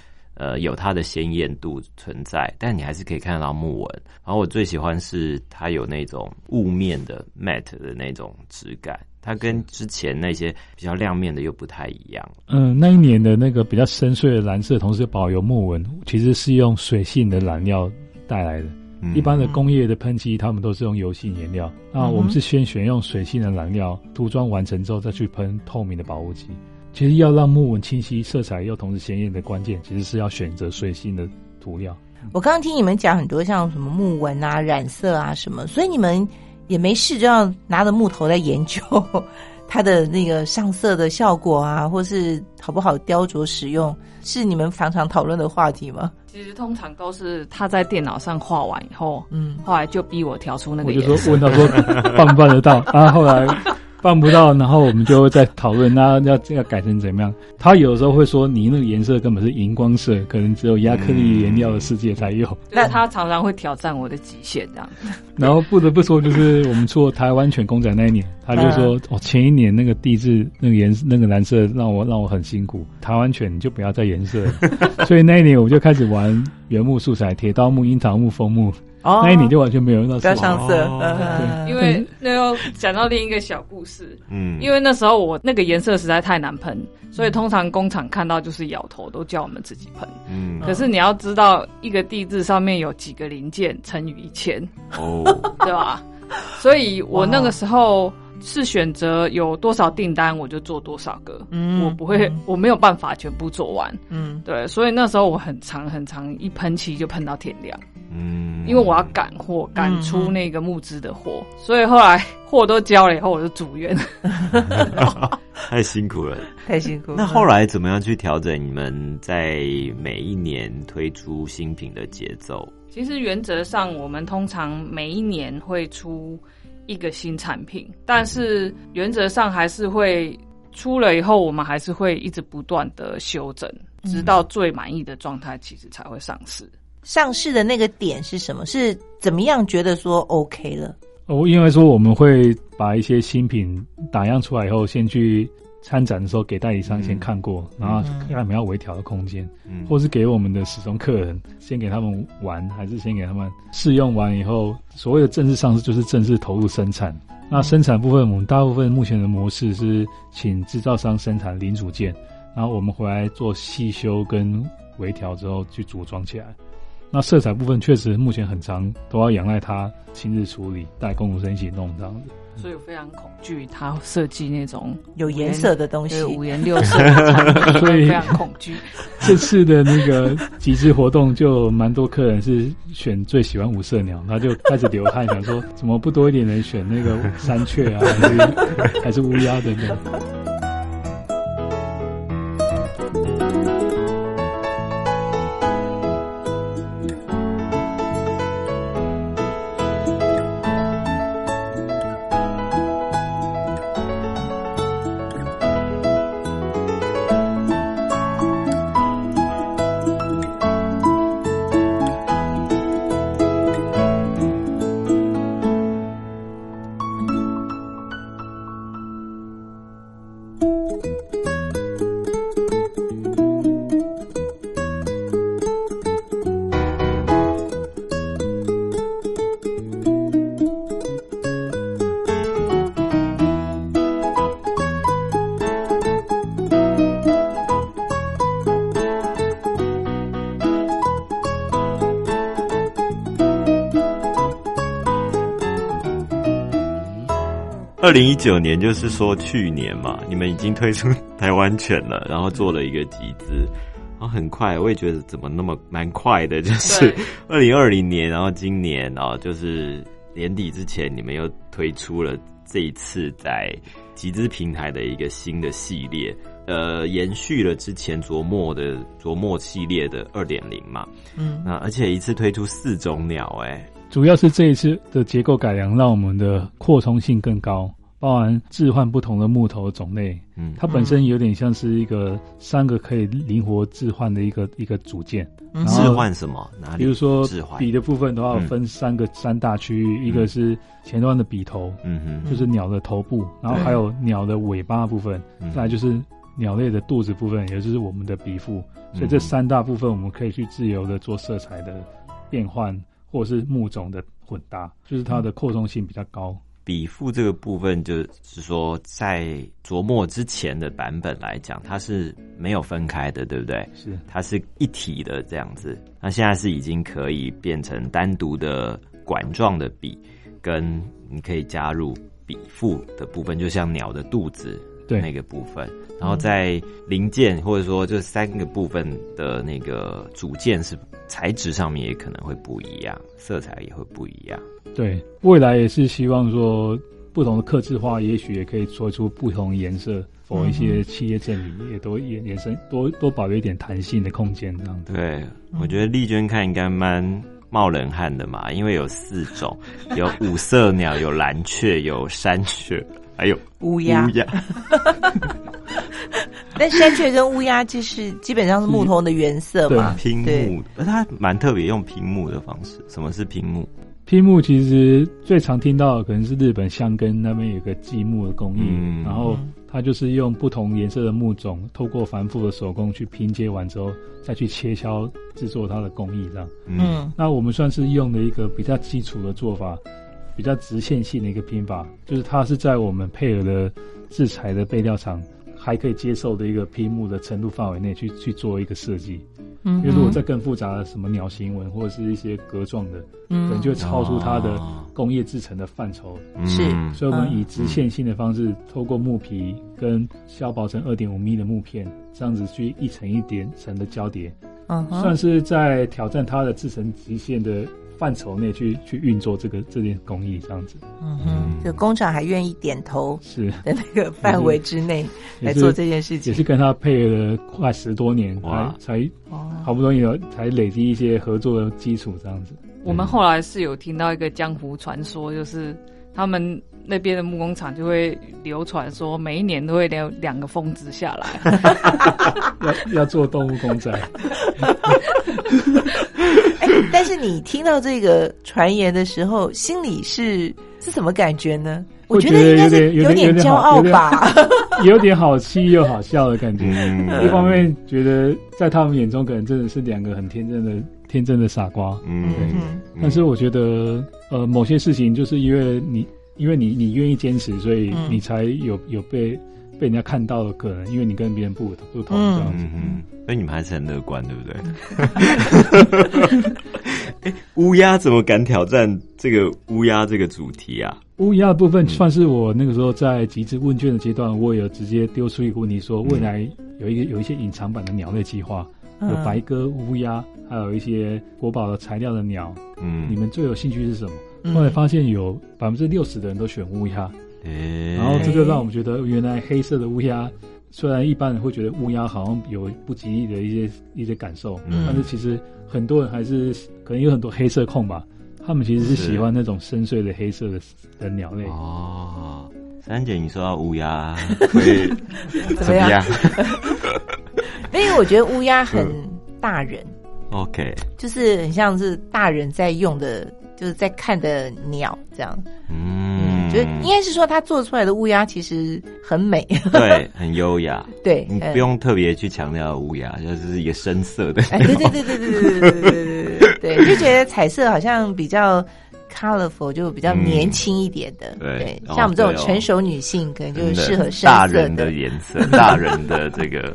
呃有它的鲜艳度存在，但你还是可以看到木纹。然后我最喜欢是它有那种雾面的 matte 的那种质感，它跟之前那些比较亮面的又不太一样。嗯，那一年的那个比较深邃的蓝色，同时保有木纹，其实是用水性的染料带来的。嗯一般的工业的喷漆，他们都是用油性颜料，那我们是先选用水性的染料，涂装完成之后再去喷透明的保护漆。其实要让木纹清晰、色彩又同时鲜艳的关键，其实是要选择水性的涂料。我刚刚听你们讲很多像什么木纹啊、染色啊什么，所以你们也没事就要拿着木头在研究它的那个上色的效果啊，或是好不好雕琢使用，是你们常常讨论的话题吗？其实通常都是他在电脑上画完以后，嗯，后来就逼我调出那我就个颜色。说问他说办不办得到，啊，后来办不到，然后我们就会再讨论，那要要改成怎么样？他有时候会说你那个颜色根本是荧光色，可能只有亚克力颜料的世界才有。就是他常常会挑战我的极限，这样子。(laughs) 然后不得不说，就是我们做台湾犬公仔那一年，(laughs) 他就说：“哦，前一年那个地质那个颜那个蓝色让我让我很辛苦，台湾犬你就不要再颜色了。(laughs) ”所以那一年我就开始玩原木素材，铁刀木、樱桃木、枫木。哦。那一年就完全没有用到不要色上色，因为那又讲到另一个小故事，嗯。因为那时候我那个颜色实在太难喷，所以通常工厂看到就是摇头，都叫我们自己喷。嗯。可是你要知道，一个地质上面有几个零件乘以一千，哦，对吧？所以我那个时候是选择有多少订单我就做多少个，嗯我不会，我没有办法全部做完。嗯对，所以那时候我很长很长，一喷漆就喷到天亮，嗯，因为我要赶货，赶出那个木质的货，所以后来 (laughs) 货都交了以后，我就住院。(laughs) (laughs) 太辛苦了。太辛苦。那后来怎么样去调整你们在每一年推出新品的节奏？其实原则上，我们通常每一年会出一个新产品，但是原则上还是会出了以后，我们还是会一直不断的修整，直到最满意的状态，其实才会上市。上市的那个点是什么？是怎么样觉得说 OK 了？哦，因为说我们会把一些新品打样出来以后，先去参展的时候给代理商先看过，然后看他们要微调的空间，嗯或是给我们的始终客人先给他们玩，还是先给他们试用完以后，所谓的正式上市就是正式投入生产。那生产部分，我们大部分目前的模式是请制造商生产零组件，然后我们回来做细修跟微调之后去组装起来。那色彩部分确实目前很长，都要仰赖他亲自处理，带工读生一起弄这样子。所以我非常恐惧他设计那种有颜色的东西，五颜六色 (laughs) 所以非常恐惧。(laughs) 这次的那个集资活动，就蛮多客人是选最喜欢五色鸟，他就 (laughs) 开始流汗，想说怎么不多一点人选那个山雀啊，还是还是乌鸦等等。零一九年就是说去年嘛，你们已经推出台湾犬了，然后做了一个集资，然后很快，我也觉得怎么那么蛮快的，就是二零二零年，然后今年啊，就是年底之前，你们又推出了这一次在集资平台的一个新的系列，呃，延续了之前琢磨的琢磨系列的二点零嘛，嗯，那而且一次推出四种鸟，哎。主要是这一次的结构改良，让我们的扩充性更高，包含置换不同的木头种类。嗯，它本身有点像是一个三个可以灵活置换的一个一个组件。置换什么？哪里？比如说笔的部分的话，分三个三大区域，一个是前端的笔头，嗯哼，就是鸟的头部，然后还有鸟的尾巴部分，再来就是鸟类的肚子部分，也就是我们的鼻腹。所以这三大部分，我们可以去自由的做色彩的变换。或者是木种的混搭，就是它的扩充性比较高。笔腹这个部分，就是说在琢磨之前的版本来讲，它是没有分开的，对不对？是，它是一体的这样子。那现在是已经可以变成单独的管状的笔，跟你可以加入笔腹的部分，就像鸟的肚子对那个部分。然后在零件或者说这三个部分的那个组件是。材质上面也可能会不一样，色彩也会不一样。对，未来也是希望说不同的刻字化，也许也可以做出不同颜色，或一些企业证明也都延延伸多多保留一点弹性的空间这样子。对，我觉得丽娟看应该蛮冒冷汗的嘛，因为有四种，(laughs) 有五色鸟，有蓝雀，有山雀，还有乌鸦。乌鸦。(laughs) 但山雀跟乌鸦就是基本上是木头的原色嘛，拼木，(laughs) 而它蛮特别，用屏幕的方式。什么是拼木？拼木其实最常听到的可能是日本香根那边有个积木的工艺，然后它就是用不同颜色的木种，透过繁复的手工去拼接完之后，再去切削制作它的工艺这样。嗯，那我们算是用的一个比较基础的做法，比较直线性的一个拼法，就是它是在我们配合的制材的备料厂。还可以接受的一个屏幕的程度范围内去去做一个设计，嗯，因为如果再更复杂的什么鸟形纹或者是一些格状的，嗯，可能就会超出它的工业制成的范畴，是，所以我们以直线性的方式，透过木皮跟削薄成二点五米的木片，这样子去一层一点层的交叠，嗯，算是在挑战它的制成极限的。范畴内去去运作这个这件工艺这样子，嗯哼，就工厂还愿意点头是。在那个范围之内来做这件事情，也是跟他配了快十多年，才才好不容易有才累积一些合作的基础这样子。我们后来是有听到一个江湖传说，就是他们那边的木工厂就会流传说，每一年都会有两个疯子下来，(laughs) 要要做动物公仔。(laughs) 但是你听到这个传言的时候，心里是是什么感觉呢？我觉得应该是有点骄傲吧，(laughs) 有点好气又好笑的感觉。一方面觉得在他们眼中可能真的是两个很天真的天真的傻瓜，嗯，但是我觉得呃某些事情就是因为你因为你你愿意坚持，所以你才有有被被人家看到的可能，因为你跟别人不不同嗯这样子。嗯嗯，所以你们还是很乐观，对不对？(laughs) (laughs) 哎，乌鸦怎么敢挑战这个乌鸦这个主题啊？乌鸦的部分算是我那个时候在集资问卷的阶段，我有直接丢出一个问题，说未来有一个有一些隐藏版的鸟类计划，有嗯白鸽、乌鸦，还有一些国宝的材料的鸟，嗯，你们最有兴趣是什么？嗯后来发现有百分之六十的人都选乌鸦，诶然后这就让我们觉得，原来黑色的乌鸦，虽然一般人会觉得乌鸦好像有不吉利的一些一些感受，嗯。但是其实很多人还是可能有很多黑色控吧，他们其实是是。喜欢那种深邃的黑色的的鸟类。哦，三姐，你说到乌鸦会 (laughs) 怎么样？么样因为我觉得乌鸦很大人，？OK，就是很像是大人在用的，就是在看的鸟这样。嗯，觉得应该是说他做出来的乌鸦其实很美，对，(laughs) 很优雅。对，呃你不用特别去强调乌鸦，就是一个深色的。哎，对对对对对对对对对对就觉得彩色好像比较 colorful，就比较年轻一点的。嗯对哦像我们这种成熟女性，可能就适合深色大人的颜色，(laughs) 大人的这个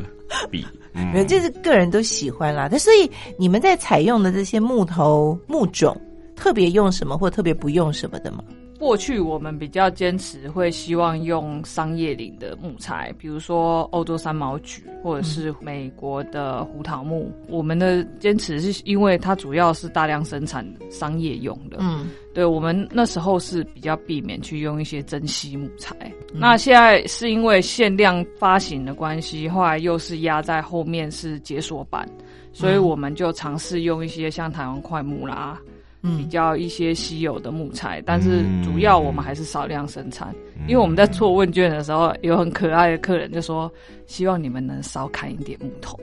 笔。嗯没有，这是个人都喜欢啦。那所以你们在采用的这些木头木种，特别用什么或特别不用什么的吗？过去我们比较坚持会希望用商业林的木材，比如说欧洲三毛榉或者是美国的胡桃木。我们的坚持是因为它主要是大量生产商业用的，嗯，对我们那时候是比较避免去用一些珍稀木材。那现在是因为限量发行的关系，后来又是压在后面是解锁版，所以我们就尝试用一些像台湾块木啦。比较一些稀有的木材，但是主要我们还是少量生产，因为我们在做问卷的时候，有很可爱的客人就说，希望你们能少砍一点木头。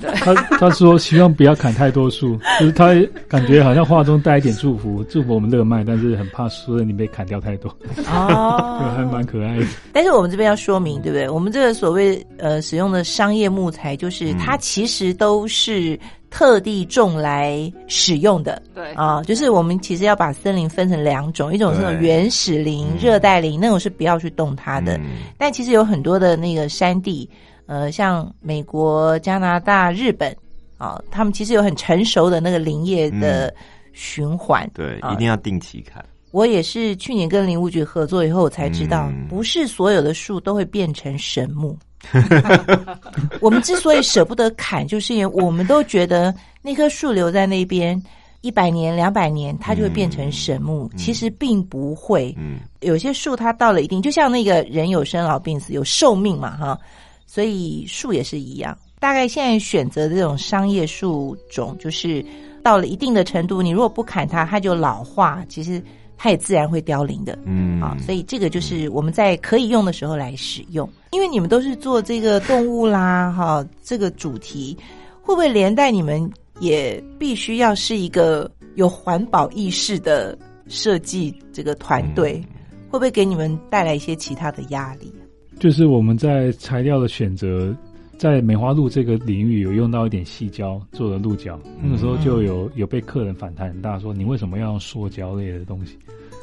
对，他他说希望不要砍太多树，(laughs) 就是他感觉好像话中带一点祝福，祝福我们热卖，但是很怕树你被砍掉太多，(laughs) 哦就还蛮可爱的。但是我们这边要说明，对不对？我们这个所谓呃使用的商业木材，就是它其实都是特地种来使用的。对啊，就是我们其实要把森林分成两种，一种是那种原始林、热带林，那种是不要去动它的。嗯但其实有很多的那个山地，呃，像美国、加拿大、日本啊，他们其实有很成熟的那个林业的循环。对，啊一定要定期看。我也是去年跟林务局合作以后，我才知道，嗯不是所有的树都会变成神木。(laughs) 我们之所以舍不得砍，就是因为我们都觉得那棵树留在那边一百年、两百年，它就会变成神木。其实并不会。嗯有些树它到了一定，就像那个人有生老病死，有寿命嘛，哈，所以树也是一样。大概现在选择的这种商业树种，就是到了一定的程度，你如果不砍它，它就老化，其实它也自然会凋零的。嗯啊，所以这个就是我们在可以用的时候来使用。因为你们都是做这个动物啦，哈，这个主题会不会连带你们也必须要是一个有环保意识的设计这个团队？会不会给你们带来一些其他的压力？就是我们在材料的选择，在梅花鹿这个领域有用到一点细胶做的鹿角，那个时候就有有被客人反弹很大，说你为什么要用塑胶类的东西？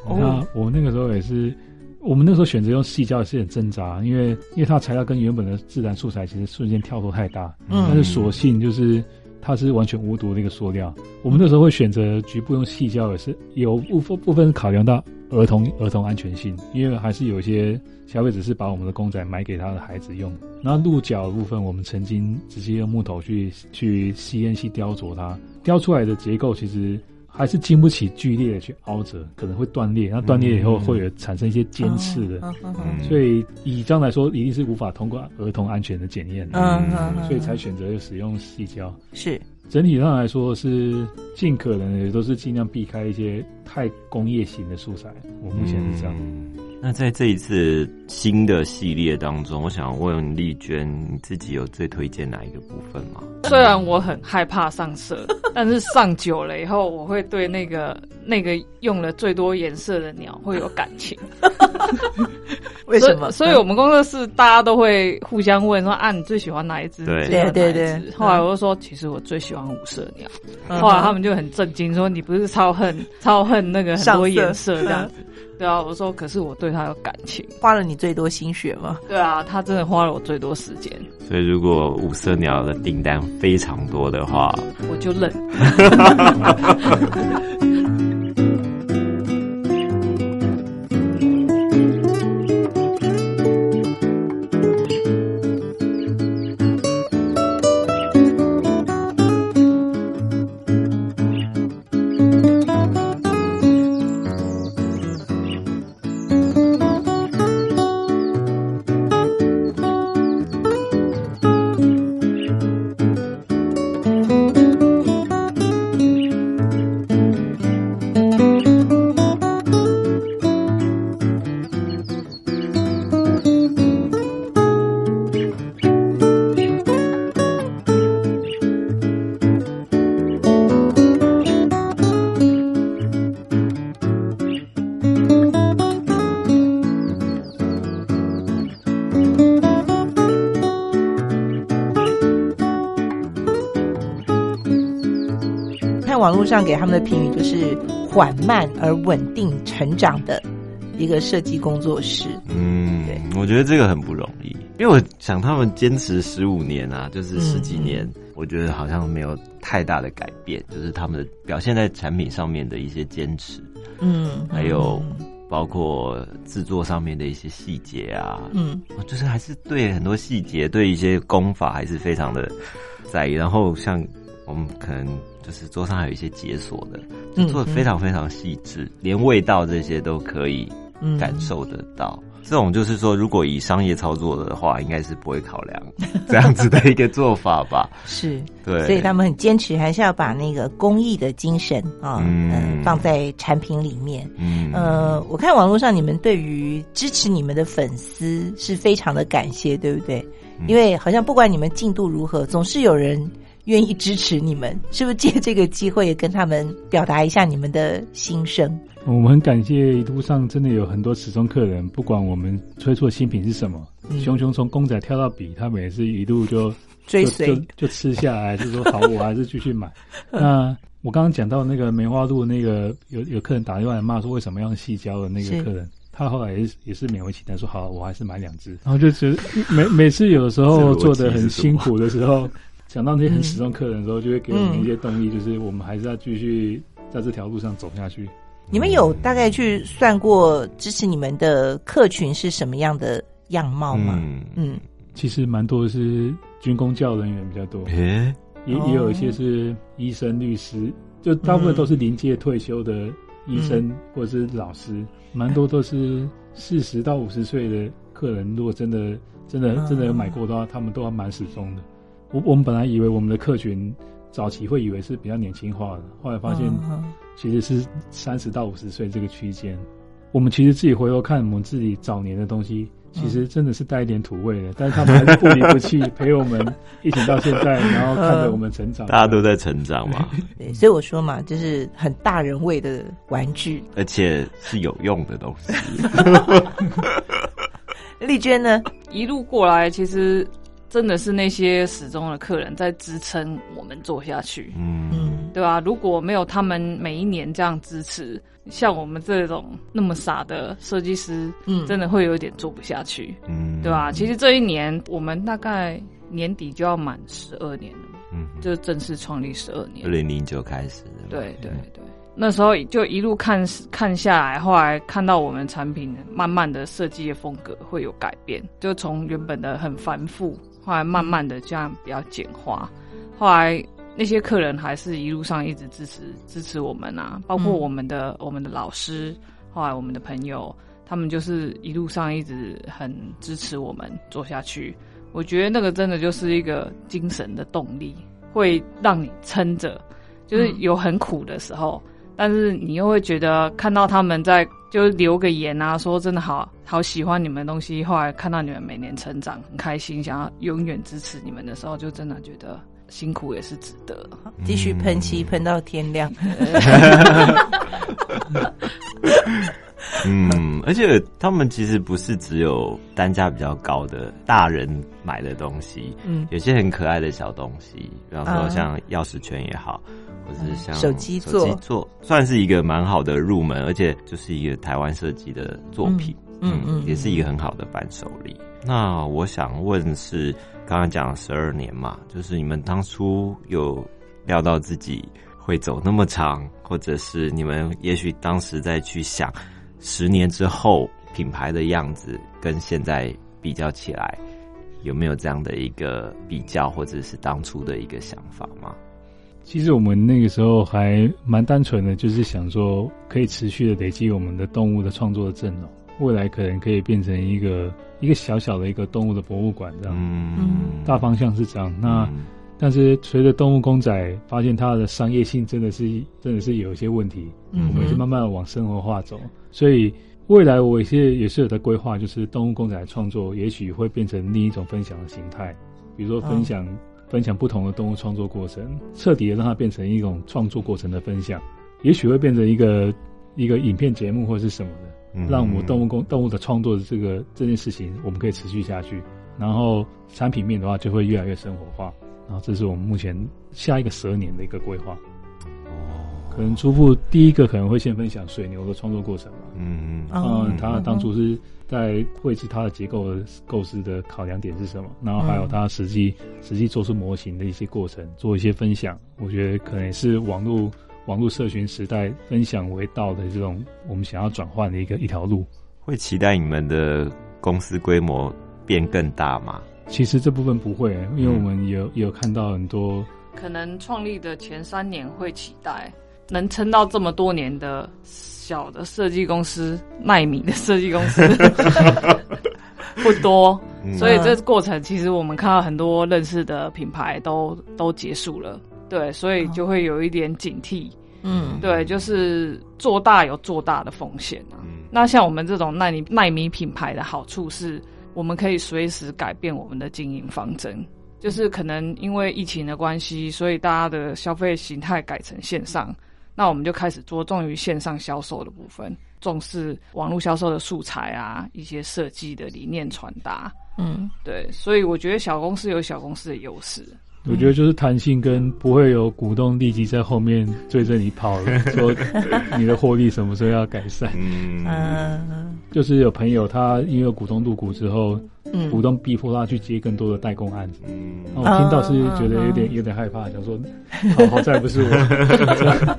哦。那我那个时候也是，我们那时候选择用细胶也是很挣扎，因为因为它材料跟原本的自然素材其实瞬间跳脱太大，嗯。但是索性就是它是完全无毒的一个塑料。我们那时候会选择局部用细胶，也是有部分部分考量到儿童儿童安全性，因为还是有一些消费者是把我们的公仔买给他的孩子用。那鹿角的部分，我们曾经直接用木头去去吸烟去雕琢它，雕出来的结构其实。还是经不起剧烈的去凹折，可能会断裂。那断裂以后会有产生一些尖刺的，所以以这样来说，一定是无法通过儿童安全的检验的。嗯嗯嗯所以才选择使用细胶。是整体上来说是尽可能的，也都是尽量避开一些太工业型的素材。我目前是这样。嗯那在这一次新的系列当中，我想问丽娟，你自己有最推荐哪一个部分吗？虽然我很害怕上色，但是上久了以后，我会对那个 (laughs) 那个用了最多颜色的鸟会有感情。(laughs) 为什么？所以，所以我们工作室大家都会互相问说：“啊，你最喜欢哪一只？对对对对后来我就说：“其实我最喜欢五色鸟。嗯后来他们就很震惊，说：“你不是超恨超恨那个很多颜色这样子？”对啊，我说：“可是我对他有感情。花了你最多心血吗？”对啊，他真的花了我最多时间，所以如果五色鸟的订单非常多的话，我就认。(laughs) 上给他们的评语就是缓慢而稳定成长的一个设计工作室。嗯对，我觉得这个很不容易，因为我想他们坚持十五年啊，就是十几年，嗯我觉得好像没有太大的改变，就是他们的表现在产品上面的一些坚持，嗯，还有包括制作上面的一些细节啊，嗯我就是还是对很多细节，对一些功法还是非常的在意。然后像我们可能就是桌上还有一些解锁的，做的非常非常细致，连味道这些都可以嗯感受得到。这种就是说，如果以商业操作的话，应该是不会考量 (laughs) 这样子的一个做法吧？是，对，所以他们很坚持，还是要把那个公益的精神啊，嗯呃放在产品里面。嗯呃，我看网络上你们对于支持你们的粉丝是非常的感谢，对不对？嗯因为好像不管你们进度如何，总是有人愿意支持你们，(laughs) 是不是？借这个机会也跟他们表达一下你们的心声。我们很感谢一路上真的有很多始终客人，不管我们推出的新品是什么，嗯熊熊从公仔跳到笔，他们也是一路就就追随就就吃下来，就说好，我还是继续买。(laughs) 那我刚刚讲到那个梅花鹿，那个有有客人打电话来骂说为什么要用细胶的那是个客人，他后来也是也是勉为其难说好，我还是买两只。然 (laughs) 后就觉得每每次有的时候做的很辛苦的时候，想到那些很始终客人的时候，就会给我们一些动力，就是我们还是要继续在这条路上走下去。你们有大概去算过支持你们的客群是什么样的样貌吗？嗯，嗯其实蛮多是军工教人员比较多，诶，也哦也有一些是医生、律师，就大部分都是临界退休的医生或者是老师，蛮多都是四十到五十岁的客人。如果真的真的嗯真的有买过的话，他们都还蛮始终的。我我们本来以为我们的客群早期会以为是比较年轻化的，后来发现嗯其实是三十到五十岁这个区间。我们其实自己回头看我们自己早年的东西，其实真的是带一点土味的，但是他们还是不离不弃，(laughs) 陪我们一起到现在，然后看着我们成长。大家都在成长嘛，(laughs) 对，所以我说嘛，就是很大人味的玩具。而且是有用的东西。(laughs) 丽娟呢？一路过来，其实真的是那些始终的客人在支撑我们做下去，嗯。嗯。对吧、如果没有他们每一年这样支持，像我们这种那么傻的设计师，嗯，真的会有点做不下去，嗯，对吧、其实这一年我们大概年底就要满十二年了嘛，嗯，就正式创立十二年。二。零零九开始的嘛，对对对，那时候就一路看看下来，后来看到我们产品慢慢的设计的风格会有改变，就从原本的很繁复，后来慢慢的这样比较简化，后来那些客人还是一路上一直支持支持我们啊，包括嗯我们的、我们的老师，后来我们的朋友，他们就是一路上一直很支持我们做下去。我觉得那个真的就是一个精神的动力，会让你撑着，就是有很苦的时候，但是你又会觉得看到他们在就留个言啊，说真的好好喜欢你们的东西，后来看到你们每年成长，很开心，想要永远支持你们的时候，就真的觉得辛苦也是值得。继续喷漆喷到天亮。嗯，而且他们其实不是只有单价比较高的大人买的东西，嗯，有些很可爱的小东西，比方啊说像钥匙圈也好，或者是像手机做算是一个蛮好的入门，而且就是一个台湾设计的作品，嗯嗯嗯也是一个很好的伴手礼。那我想问是，刚刚讲十二年嘛，就是你们当初有料到自己会走那么长，或者是你们也许当时再去想，十年之后品牌的样子跟现在比较起来，有没有这样的一个比较，或者是当初的一个想法吗？其实我们那个时候还蛮单纯的，就是想说可以持续的累积我们的动物的创作的阵容，未来可能可以变成一个一个小小的一个动物的博物馆这样。嗯，大方向是这样。那嗯但是随着动物公仔发现它的商业性真的是真的是有一些问题，嗯我们也是慢慢的往生活化走。所以未来我也是也是有在规划，就是动物公仔的创作，也许会变成另一种分享的形态，比如说分享、分享不同的动物创作过程，彻底的让它变成一种创作过程的分享，也许会变成一个一个影片节目或是什么的。嗯让我们动物工动物的创作的这个这件事情，我们可以持续下去。然后产品面的话，就会越来越生活化。然后这是我们目前下一个十二年的一个规划。可能初步第一个可能会先分享水牛的创作过程嘛。嗯哦嗯，他当初是在绘制它的结构的构思的考量点是什么？然后还有他实际实际做出模型的一些过程，做一些分享。我觉得可能也是网络网络社群时代分享为道的这种我们想要转换的一个一条路。会期待你们的公司规模变更大吗？其实这部分不会，因为我们有也有看到很多可能创立的前三年会期待能撑到这么多年的小的设计公司、奈米的设计公司 (laughs) 不多，嗯。所以这过程其实我们看到很多认识的品牌都都结束了，对，所以就会有一点警惕，嗯。对，就是做大有做大的风险啊。嗯。那像我们这种奈米奈米品牌的好处是，我们可以随时改变我们的经营方针。就是可能因为疫情的关系，所以大家的消费形态改成线上，那我们就开始着重于线上销售的部分，重视网络销售的素材啊，一些设计的理念传达。嗯对，所以我觉得小公司有小公司的优势。我觉得就是弹性跟不会有股东立即在后面追着你跑，说 (laughs) 你的获利什么时候要改善。嗯嗯就是有朋友他因为股东入股之后，嗯股东逼迫他去接更多的代工案子。嗯我听到是觉得有点有点害怕，想说好好在不是我。(laughs)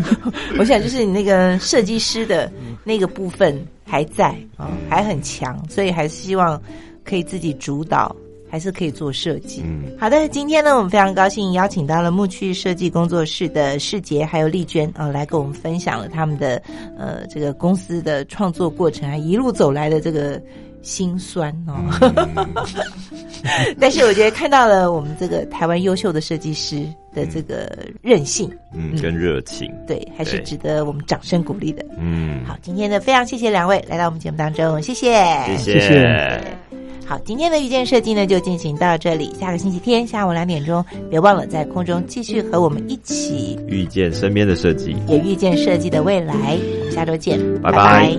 (laughs) 我想就是你那个设计师的那个部分还在啊、还很强，所以还是希望可以自己主导，还是可以做设计。嗯。好的，今天呢，我们非常高兴邀请到了木趣设计工作室的世杰还有丽娟啊、来跟我们分享了他们的呃这个公司的创作过程，还一路走来的这个辛酸哦。(laughs) 但是我觉得看到了我们这个台湾优秀的设计师的这个韧性，嗯，跟热情，对，还是值得我们掌声鼓励的。嗯，好，今天呢，非常谢谢两位来到我们节目当中，谢。谢，谢。谢谢好，今天的遇见设计呢就进行到这里，下个星期天下午两点钟，别忘了在空中继续和我们一起遇见身边的设计。也遇见设计的未来。我们下周见，拜拜